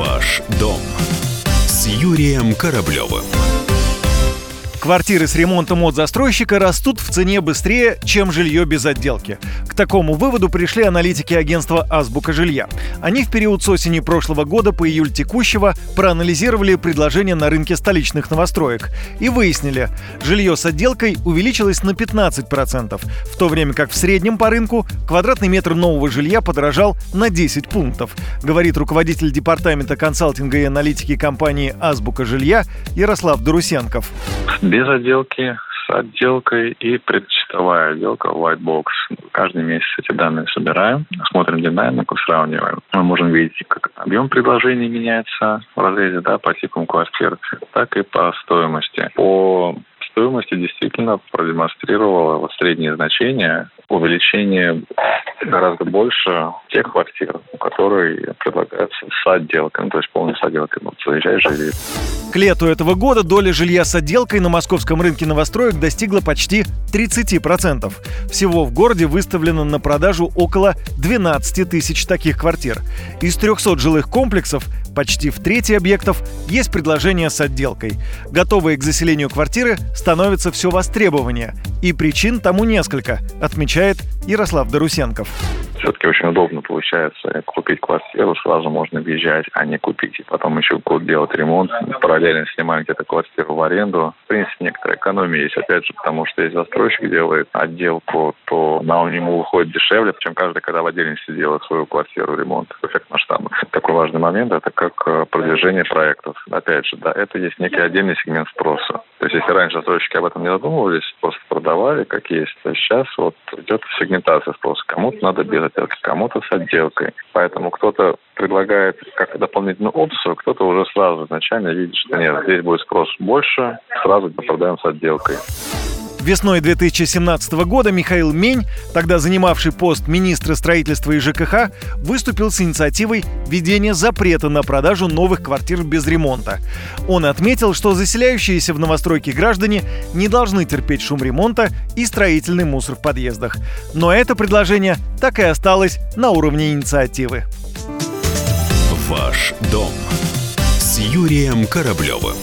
Ваш дом с Юрием Кораблевым. Квартиры с ремонтом от застройщика растут в цене быстрее, чем жилье без отделки. К такому выводу пришли аналитики агентства «Азбука жилья». Они в период с осени прошлого года по июль текущего проанализировали предложения на рынке столичных новостроек и выяснили, жилье с отделкой увеличилось на 15%, в то время как в среднем по рынку квадратный метр нового жилья подорожал на 10 пунктов, говорит руководитель департамента консалтинга и аналитики компании «Азбука жилья» Ярослав Дорусенков без отделки, с отделкой и предчистовая отделка white box. Каждый месяц эти данные собираем, смотрим динамику, сравниваем. Мы можем видеть, как объем предложений меняется в разрезе да, по типам квартир, так и по стоимости. По стоимости действительно продемонстрировала вот средние значения увеличение гораздо больше тех квартир, которые предлагаются с отделкой, ну, то есть полной с отделкой. Ну, заезжай, живи. К лету этого года доля жилья с отделкой на московском рынке новостроек достигла почти 30%. Всего в городе выставлено на продажу около 12 тысяч таких квартир. Из 300 жилых комплексов почти в трети объектов есть предложения с отделкой. Готовые к заселению квартиры становятся все востребованнее. И причин тому несколько, отмечает Ярослав Дарусенков все-таки очень удобно получается купить квартиру, сразу можно въезжать, а не купить. И потом еще год делать ремонт, параллельно снимать где-то квартиру в аренду. В принципе, некоторая экономия есть, опять же, потому что если застройщик делает отделку, то на ему выходит дешевле, чем каждый, когда в отдельности делает свою квартиру ремонт. Эффект масштаба. Такой важный момент – это как э, продвижение проектов. Опять же, да, это есть некий отдельный сегмент спроса. То есть, если раньше застройщики об этом не задумывались, просто продавали, как есть, то сейчас вот идет сегментация спроса. Кому-то надо без отделки, кому-то с отделкой. Поэтому кто-то предлагает как дополнительную опцию, кто-то уже сразу изначально видит, что нет, здесь будет спрос больше, сразу продаем с отделкой. Весной 2017 года Михаил Мень, тогда занимавший пост министра строительства и ЖКХ, выступил с инициативой введения запрета на продажу новых квартир без ремонта. Он отметил, что заселяющиеся в новостройки граждане не должны терпеть шум ремонта и строительный мусор в подъездах. Но это предложение так и осталось на уровне инициативы. Ваш дом с Юрием Кораблевым.